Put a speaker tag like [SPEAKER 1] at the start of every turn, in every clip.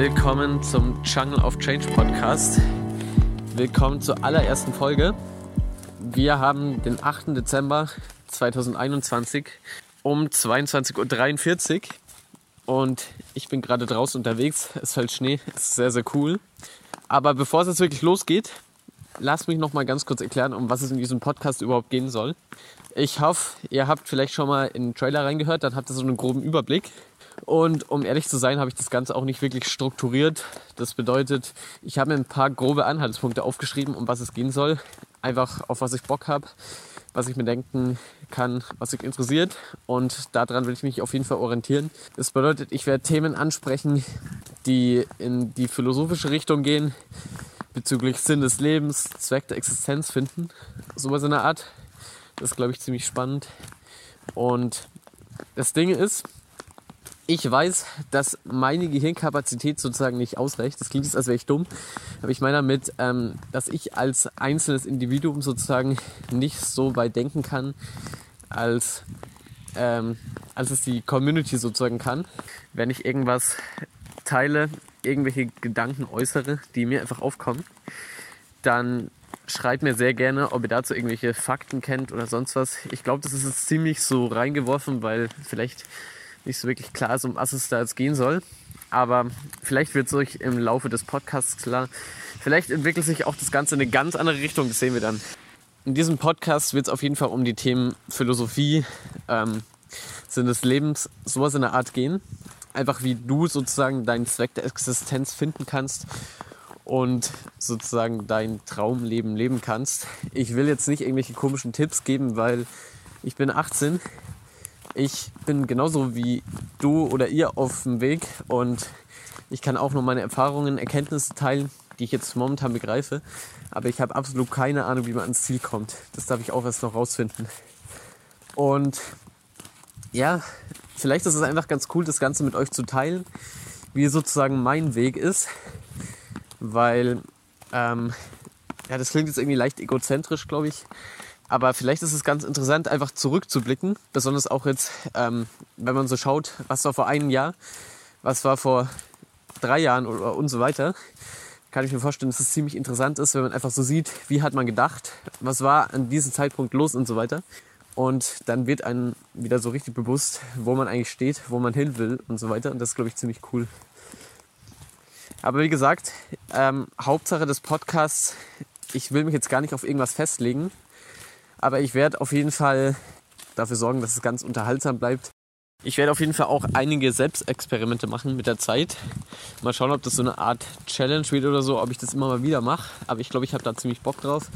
[SPEAKER 1] Willkommen zum Jungle of Change Podcast. Willkommen zur allerersten Folge. Wir haben den 8. Dezember 2021 um 22.43 Uhr und ich bin gerade draußen unterwegs. Es fällt Schnee, es ist sehr, sehr cool. Aber bevor es jetzt wirklich losgeht, lasst mich noch mal ganz kurz erklären, um was es in diesem Podcast überhaupt gehen soll. Ich hoffe, ihr habt vielleicht schon mal in den Trailer reingehört, dann habt ihr so einen groben Überblick. Und um ehrlich zu sein, habe ich das Ganze auch nicht wirklich strukturiert. Das bedeutet, ich habe mir ein paar grobe Anhaltspunkte aufgeschrieben, um was es gehen soll. Einfach auf was ich Bock habe, was ich mir denken kann, was mich interessiert. Und daran will ich mich auf jeden Fall orientieren. Das bedeutet, ich werde Themen ansprechen, die in die philosophische Richtung gehen, bezüglich Sinn des Lebens, Zweck der Existenz finden. Sowas in der Art. Das ist, glaube ich, ziemlich spannend. Und das Ding ist, ich weiß, dass meine Gehirnkapazität sozusagen nicht ausreicht. Das klingt jetzt, als wäre ich dumm. Aber ich meine damit, ähm, dass ich als einzelnes Individuum sozusagen nicht so weit denken kann, als, ähm, als es die Community sozusagen kann. Wenn ich irgendwas teile, irgendwelche Gedanken äußere, die mir einfach aufkommen, dann schreibt mir sehr gerne, ob ihr dazu irgendwelche Fakten kennt oder sonst was. Ich glaube, das ist jetzt ziemlich so reingeworfen, weil vielleicht nicht so wirklich klar ist, um was es da jetzt gehen soll. Aber vielleicht wird es euch im Laufe des Podcasts klar. Vielleicht entwickelt sich auch das Ganze in eine ganz andere Richtung, das sehen wir dann. In diesem Podcast wird es auf jeden Fall um die Themen Philosophie, ähm, Sinn des Lebens, sowas in der Art gehen. Einfach wie du sozusagen deinen Zweck der Existenz finden kannst und sozusagen dein Traumleben leben kannst. Ich will jetzt nicht irgendwelche komischen Tipps geben, weil ich bin 18 ich bin genauso wie du oder ihr auf dem Weg und ich kann auch nur meine Erfahrungen, Erkenntnisse teilen, die ich jetzt momentan begreife. Aber ich habe absolut keine Ahnung, wie man ans Ziel kommt. Das darf ich auch erst noch rausfinden. Und ja, vielleicht ist es einfach ganz cool, das Ganze mit euch zu teilen, wie sozusagen mein Weg ist. Weil, ähm, ja, das klingt jetzt irgendwie leicht egozentrisch, glaube ich. Aber vielleicht ist es ganz interessant, einfach zurückzublicken, besonders auch jetzt, ähm, wenn man so schaut, was war vor einem Jahr, was war vor drei Jahren oder und so weiter. Kann ich mir vorstellen, dass es ziemlich interessant ist, wenn man einfach so sieht, wie hat man gedacht, was war an diesem Zeitpunkt los und so weiter. Und dann wird einem wieder so richtig bewusst, wo man eigentlich steht, wo man hin will und so weiter. Und das ist, glaube ich, ziemlich cool. Aber wie gesagt, ähm, Hauptsache des Podcasts, ich will mich jetzt gar nicht auf irgendwas festlegen, aber ich werde auf jeden Fall dafür sorgen, dass es ganz unterhaltsam bleibt. Ich werde auf jeden Fall auch einige Selbstexperimente machen mit der Zeit. Mal schauen, ob das so eine Art Challenge wird oder so, ob ich das immer mal wieder mache. Aber ich glaube, ich habe da ziemlich Bock drauf.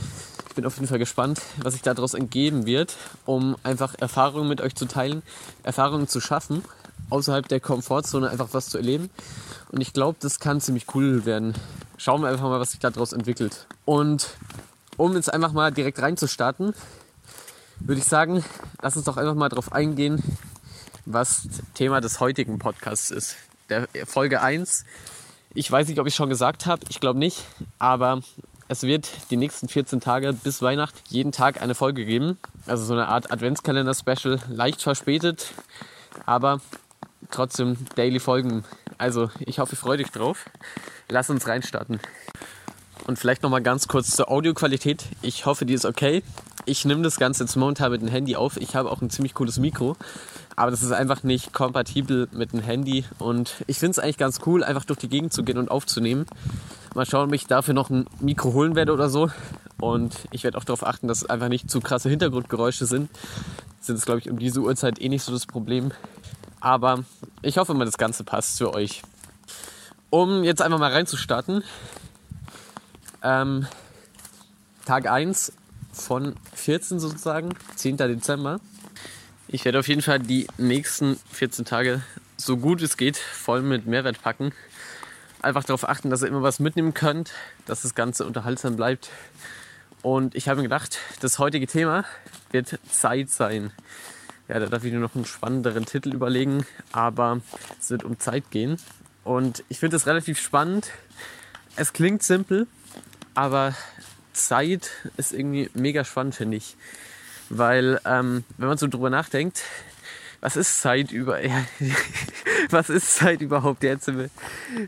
[SPEAKER 1] Ich bin auf jeden Fall gespannt, was sich daraus entgeben wird, um einfach Erfahrungen mit euch zu teilen, Erfahrungen zu schaffen, außerhalb der Komfortzone einfach was zu erleben. Und ich glaube, das kann ziemlich cool werden. Schauen wir einfach mal, was sich daraus entwickelt. Und um jetzt einfach mal direkt reinzustarten, würde ich sagen, lass uns doch einfach mal drauf eingehen, was Thema des heutigen Podcasts ist. Der Folge 1. Ich weiß nicht, ob ich schon gesagt habe, ich glaube nicht, aber es wird die nächsten 14 Tage bis Weihnachten jeden Tag eine Folge geben. Also so eine Art Adventskalender-Special, leicht verspätet, aber trotzdem Daily Folgen. Also ich hoffe, ihr freut euch drauf. Lass uns reinstarten. Und vielleicht nochmal ganz kurz zur Audioqualität. Ich hoffe, die ist okay. Ich nehme das Ganze jetzt momentan mit dem Handy auf. Ich habe auch ein ziemlich cooles Mikro. Aber das ist einfach nicht kompatibel mit dem Handy. Und ich finde es eigentlich ganz cool, einfach durch die Gegend zu gehen und aufzunehmen. Mal schauen, ob ich dafür noch ein Mikro holen werde oder so. Und ich werde auch darauf achten, dass einfach nicht zu krasse Hintergrundgeräusche sind. Sind es, glaube ich, um diese Uhrzeit eh nicht so das Problem. Aber ich hoffe mal, das Ganze passt für euch. Um jetzt einfach mal reinzustarten, ähm, Tag 1 von 14 sozusagen, 10. Dezember. Ich werde auf jeden Fall die nächsten 14 Tage so gut es geht voll mit Mehrwert packen. Einfach darauf achten, dass ihr immer was mitnehmen könnt, dass das Ganze unterhaltsam bleibt. Und ich habe mir gedacht, das heutige Thema wird Zeit sein. Ja, da darf ich nur noch einen spannenderen Titel überlegen, aber es wird um Zeit gehen. Und ich finde das relativ spannend. Es klingt simpel, aber Zeit ist irgendwie mega spannend, finde ich. Weil, ähm, wenn man so drüber nachdenkt, was ist Zeit über. Ja, was ist Zeit überhaupt? Jetzt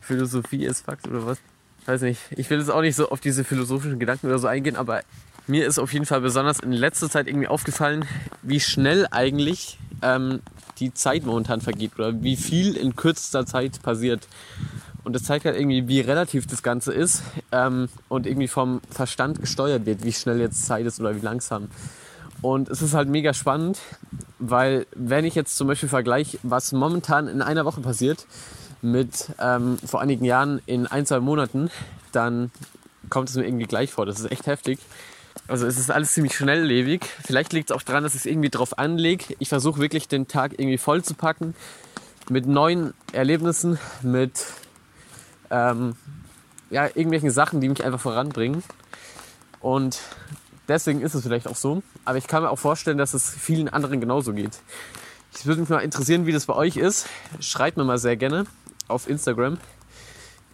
[SPEAKER 1] Philosophie ist Fakt oder was? Weiß nicht. Ich will jetzt auch nicht so auf diese philosophischen Gedanken oder so eingehen, aber mir ist auf jeden Fall besonders in letzter Zeit irgendwie aufgefallen, wie schnell eigentlich ähm, die Zeit momentan vergeht oder wie viel in kürzester Zeit passiert. Und das zeigt halt irgendwie, wie relativ das Ganze ist ähm, und irgendwie vom Verstand gesteuert wird, wie schnell jetzt Zeit ist oder wie langsam. Und es ist halt mega spannend, weil wenn ich jetzt zum Beispiel vergleiche, was momentan in einer Woche passiert mit ähm, vor einigen Jahren in ein, zwei Monaten, dann kommt es mir irgendwie gleich vor. Das ist echt heftig. Also es ist alles ziemlich schnelllebig. Vielleicht liegt es auch daran, dass ich es irgendwie drauf anlege. Ich versuche wirklich den Tag irgendwie voll zu packen mit neuen Erlebnissen, mit ähm, ja, irgendwelchen Sachen, die mich einfach voranbringen. Und deswegen ist es vielleicht auch so. Aber ich kann mir auch vorstellen, dass es vielen anderen genauso geht. Ich würde mich mal interessieren, wie das bei euch ist. Schreibt mir mal sehr gerne auf Instagram.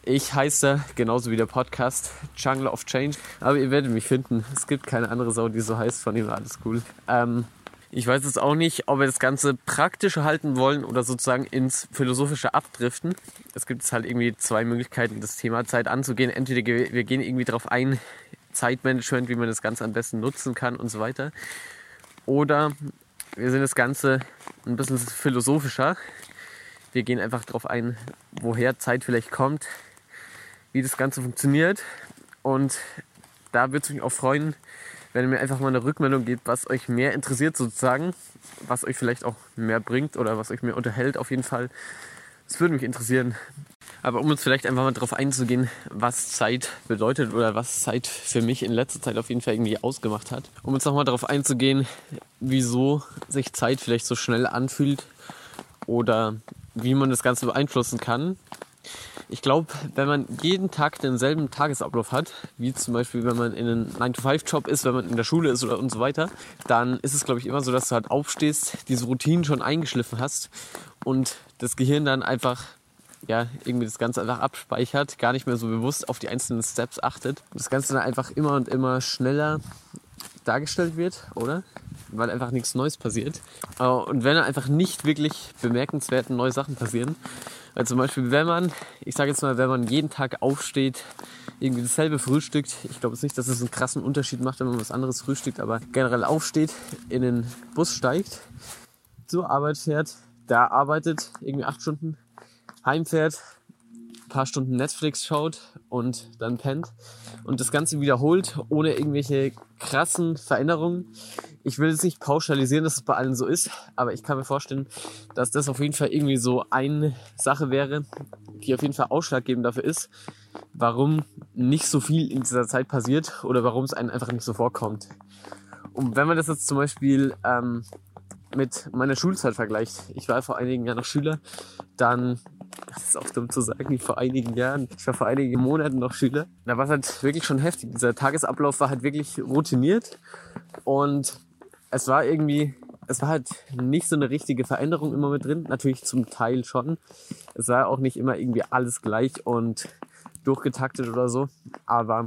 [SPEAKER 1] Ich heiße genauso wie der Podcast Jungle of Change. Aber ihr werdet mich finden. Es gibt keine andere Sau, die so heißt. Von ihm alles cool. Ähm, ich weiß jetzt auch nicht, ob wir das Ganze praktisch halten wollen oder sozusagen ins Philosophische abdriften. Es gibt halt irgendwie zwei Möglichkeiten, das Thema Zeit anzugehen. Entweder wir gehen irgendwie darauf ein, Zeitmanagement, wie man das Ganze am besten nutzen kann und so weiter. Oder wir sind das Ganze ein bisschen philosophischer. Wir gehen einfach darauf ein, woher Zeit vielleicht kommt, wie das Ganze funktioniert. Und da würde es mich auch freuen, wenn ihr mir einfach mal eine Rückmeldung gebt, was euch mehr interessiert sozusagen, was euch vielleicht auch mehr bringt oder was euch mehr unterhält auf jeden Fall. Das würde mich interessieren. Aber um uns vielleicht einfach mal darauf einzugehen, was Zeit bedeutet oder was Zeit für mich in letzter Zeit auf jeden Fall irgendwie ausgemacht hat. Um uns nochmal darauf einzugehen, wieso sich Zeit vielleicht so schnell anfühlt oder wie man das Ganze beeinflussen kann. Ich glaube, wenn man jeden Tag denselben Tagesablauf hat, wie zum Beispiel, wenn man in einem 9-to-5-Job ist, wenn man in der Schule ist oder und so weiter, dann ist es, glaube ich, immer so, dass du halt aufstehst, diese Routinen schon eingeschliffen hast und das Gehirn dann einfach ja, irgendwie das Ganze einfach abspeichert, gar nicht mehr so bewusst auf die einzelnen Steps achtet. Das Ganze dann einfach immer und immer schneller dargestellt wird, oder? Weil einfach nichts Neues passiert. Und wenn einfach nicht wirklich bemerkenswerte neue Sachen passieren, weil zum Beispiel, wenn man, ich sage jetzt mal, wenn man jeden Tag aufsteht, irgendwie dasselbe frühstückt, ich glaube jetzt nicht, dass es einen krassen Unterschied macht, wenn man was anderes frühstückt, aber generell aufsteht, in den Bus steigt, zur Arbeit fährt, da arbeitet, irgendwie acht Stunden, heimfährt, paar Stunden Netflix schaut und dann pennt und das Ganze wiederholt, ohne irgendwelche krassen Veränderungen. Ich will jetzt nicht pauschalisieren, dass es bei allen so ist, aber ich kann mir vorstellen, dass das auf jeden Fall irgendwie so eine Sache wäre, die auf jeden Fall ausschlaggebend dafür ist, warum nicht so viel in dieser Zeit passiert oder warum es einem einfach nicht so vorkommt. Und wenn man das jetzt zum Beispiel ähm, mit meiner Schulzeit vergleicht, ich war vor einigen Jahren noch Schüler, dann das ist auch dumm zu sagen, vor einigen Jahren, ich war vor einigen Monaten noch Schüler. Da war es halt wirklich schon heftig. Dieser Tagesablauf war halt wirklich routiniert und es war irgendwie, es war halt nicht so eine richtige Veränderung immer mit drin. Natürlich zum Teil schon. Es war auch nicht immer irgendwie alles gleich und durchgetaktet oder so. Aber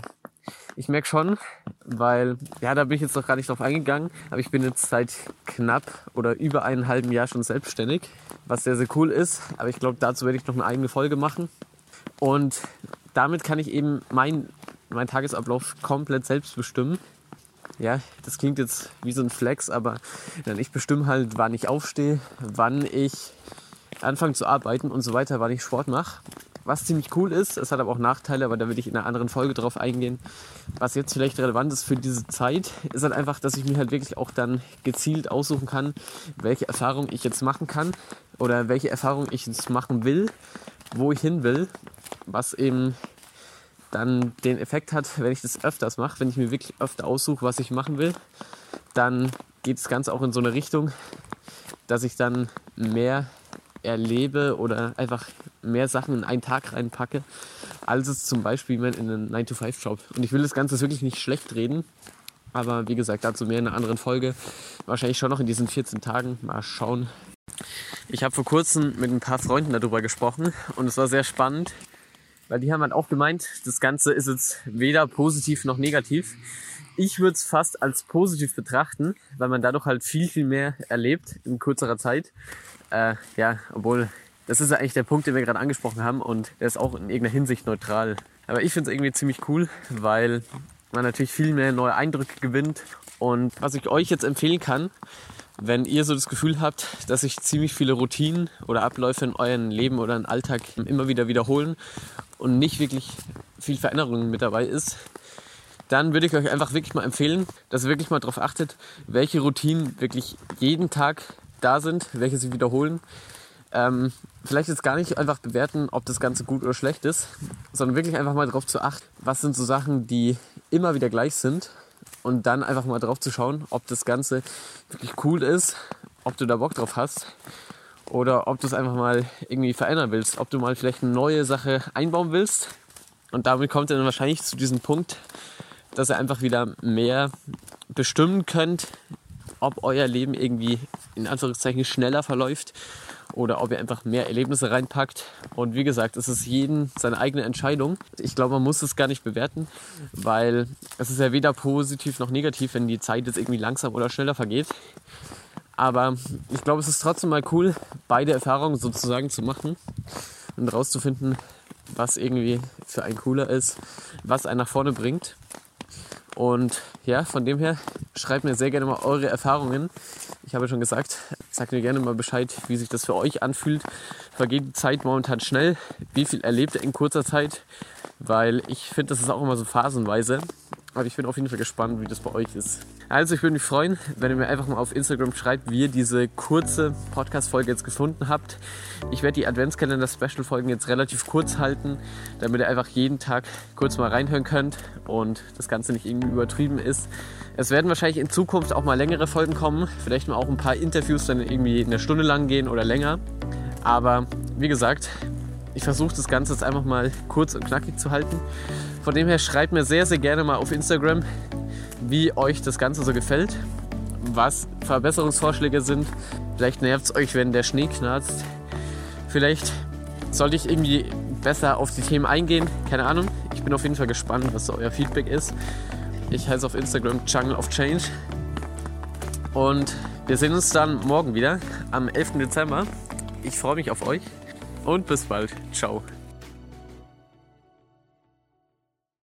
[SPEAKER 1] ich merke schon, weil, ja, da bin ich jetzt noch gar nicht drauf eingegangen, aber ich bin jetzt seit knapp oder über einem halben Jahr schon selbstständig, was sehr, sehr cool ist. Aber ich glaube, dazu werde ich noch eine eigene Folge machen. Und damit kann ich eben meinen mein Tagesablauf komplett selbst bestimmen. Ja, das klingt jetzt wie so ein Flex, aber ich bestimme halt, wann ich aufstehe, wann ich anfange zu arbeiten und so weiter, wann ich Sport mache was ziemlich cool ist. Es hat aber auch Nachteile, aber da will ich in einer anderen Folge drauf eingehen. Was jetzt vielleicht relevant ist für diese Zeit, ist halt einfach, dass ich mir halt wirklich auch dann gezielt aussuchen kann, welche Erfahrung ich jetzt machen kann oder welche Erfahrung ich jetzt machen will, wo ich hin will, was eben dann den Effekt hat, wenn ich das öfters mache, wenn ich mir wirklich öfter aussuche, was ich machen will, dann geht das Ganze auch in so eine Richtung, dass ich dann mehr erlebe oder einfach mehr Sachen in einen Tag reinpacke, als es zum Beispiel in einen 9-to-5-Job. Und ich will das Ganze wirklich nicht schlecht reden, aber wie gesagt, dazu mehr in einer anderen Folge. Wahrscheinlich schon noch in diesen 14 Tagen. Mal schauen. Ich habe vor kurzem mit ein paar Freunden darüber gesprochen und es war sehr spannend, weil die haben halt auch gemeint, das Ganze ist jetzt weder positiv noch negativ. Ich würde es fast als positiv betrachten, weil man dadurch halt viel, viel mehr erlebt in kürzerer Zeit. Äh, ja, obwohl Das ist eigentlich der Punkt, den wir gerade angesprochen haben und der ist auch in irgendeiner Hinsicht neutral. Aber ich finde es irgendwie ziemlich cool, weil man natürlich viel mehr neue Eindrücke gewinnt. Und was ich euch jetzt empfehlen kann, wenn ihr so das Gefühl habt, dass sich ziemlich viele Routinen oder Abläufe in eurem Leben oder im Alltag immer wieder wiederholen und nicht wirklich viel Veränderung mit dabei ist, dann würde ich euch einfach wirklich mal empfehlen, dass ihr wirklich mal darauf achtet, welche Routinen wirklich jeden Tag da sind, welche sich wiederholen. Ähm, vielleicht jetzt gar nicht einfach bewerten, ob das Ganze gut oder schlecht ist, sondern wirklich einfach mal darauf zu achten, was sind so Sachen, die immer wieder gleich sind und dann einfach mal drauf zu schauen, ob das Ganze wirklich cool ist, ob du da Bock drauf hast oder ob du es einfach mal irgendwie verändern willst, ob du mal vielleicht eine neue Sache einbauen willst. Und damit kommt ihr dann wahrscheinlich zu diesem Punkt, dass ihr einfach wieder mehr bestimmen könnt, ob euer Leben irgendwie in Anführungszeichen schneller verläuft oder ob ihr einfach mehr Erlebnisse reinpackt. Und wie gesagt, es ist jedem seine eigene Entscheidung. Ich glaube, man muss es gar nicht bewerten, weil es ist ja weder positiv noch negativ, wenn die Zeit jetzt irgendwie langsam oder schneller vergeht. Aber ich glaube, es ist trotzdem mal cool, beide Erfahrungen sozusagen zu machen und rauszufinden, was irgendwie für einen cooler ist, was einen nach vorne bringt. Und ja, von dem her, schreibt mir sehr gerne mal eure Erfahrungen. Ich habe schon gesagt, sagt mir gerne mal Bescheid, wie sich das für euch anfühlt. Vergeht die Zeit momentan schnell? Wie viel erlebt ihr in kurzer Zeit? Weil ich finde, das ist auch immer so phasenweise. Aber ich bin auf jeden Fall gespannt, wie das bei euch ist. Also ich würde mich freuen, wenn ihr mir einfach mal auf Instagram schreibt, wie ihr diese kurze Podcast-Folge jetzt gefunden habt. Ich werde die Adventskalender-Special-Folgen jetzt relativ kurz halten, damit ihr einfach jeden Tag kurz mal reinhören könnt und das Ganze nicht irgendwie übertrieben ist. Es werden wahrscheinlich in Zukunft auch mal längere Folgen kommen. Vielleicht mal auch ein paar Interviews dann irgendwie eine Stunde lang gehen oder länger. Aber wie gesagt, ich versuche das Ganze jetzt einfach mal kurz und knackig zu halten. Von dem her schreibt mir sehr, sehr gerne mal auf Instagram, wie euch das Ganze so gefällt, was Verbesserungsvorschläge sind. Vielleicht nervt es euch, wenn der Schnee knarzt. Vielleicht sollte ich irgendwie besser auf die Themen eingehen. Keine Ahnung. Ich bin auf jeden Fall gespannt, was euer Feedback ist. Ich heiße auf Instagram Jungle of Change. Und wir sehen uns dann morgen wieder am 11. Dezember. Ich freue mich auf euch und bis bald. Ciao.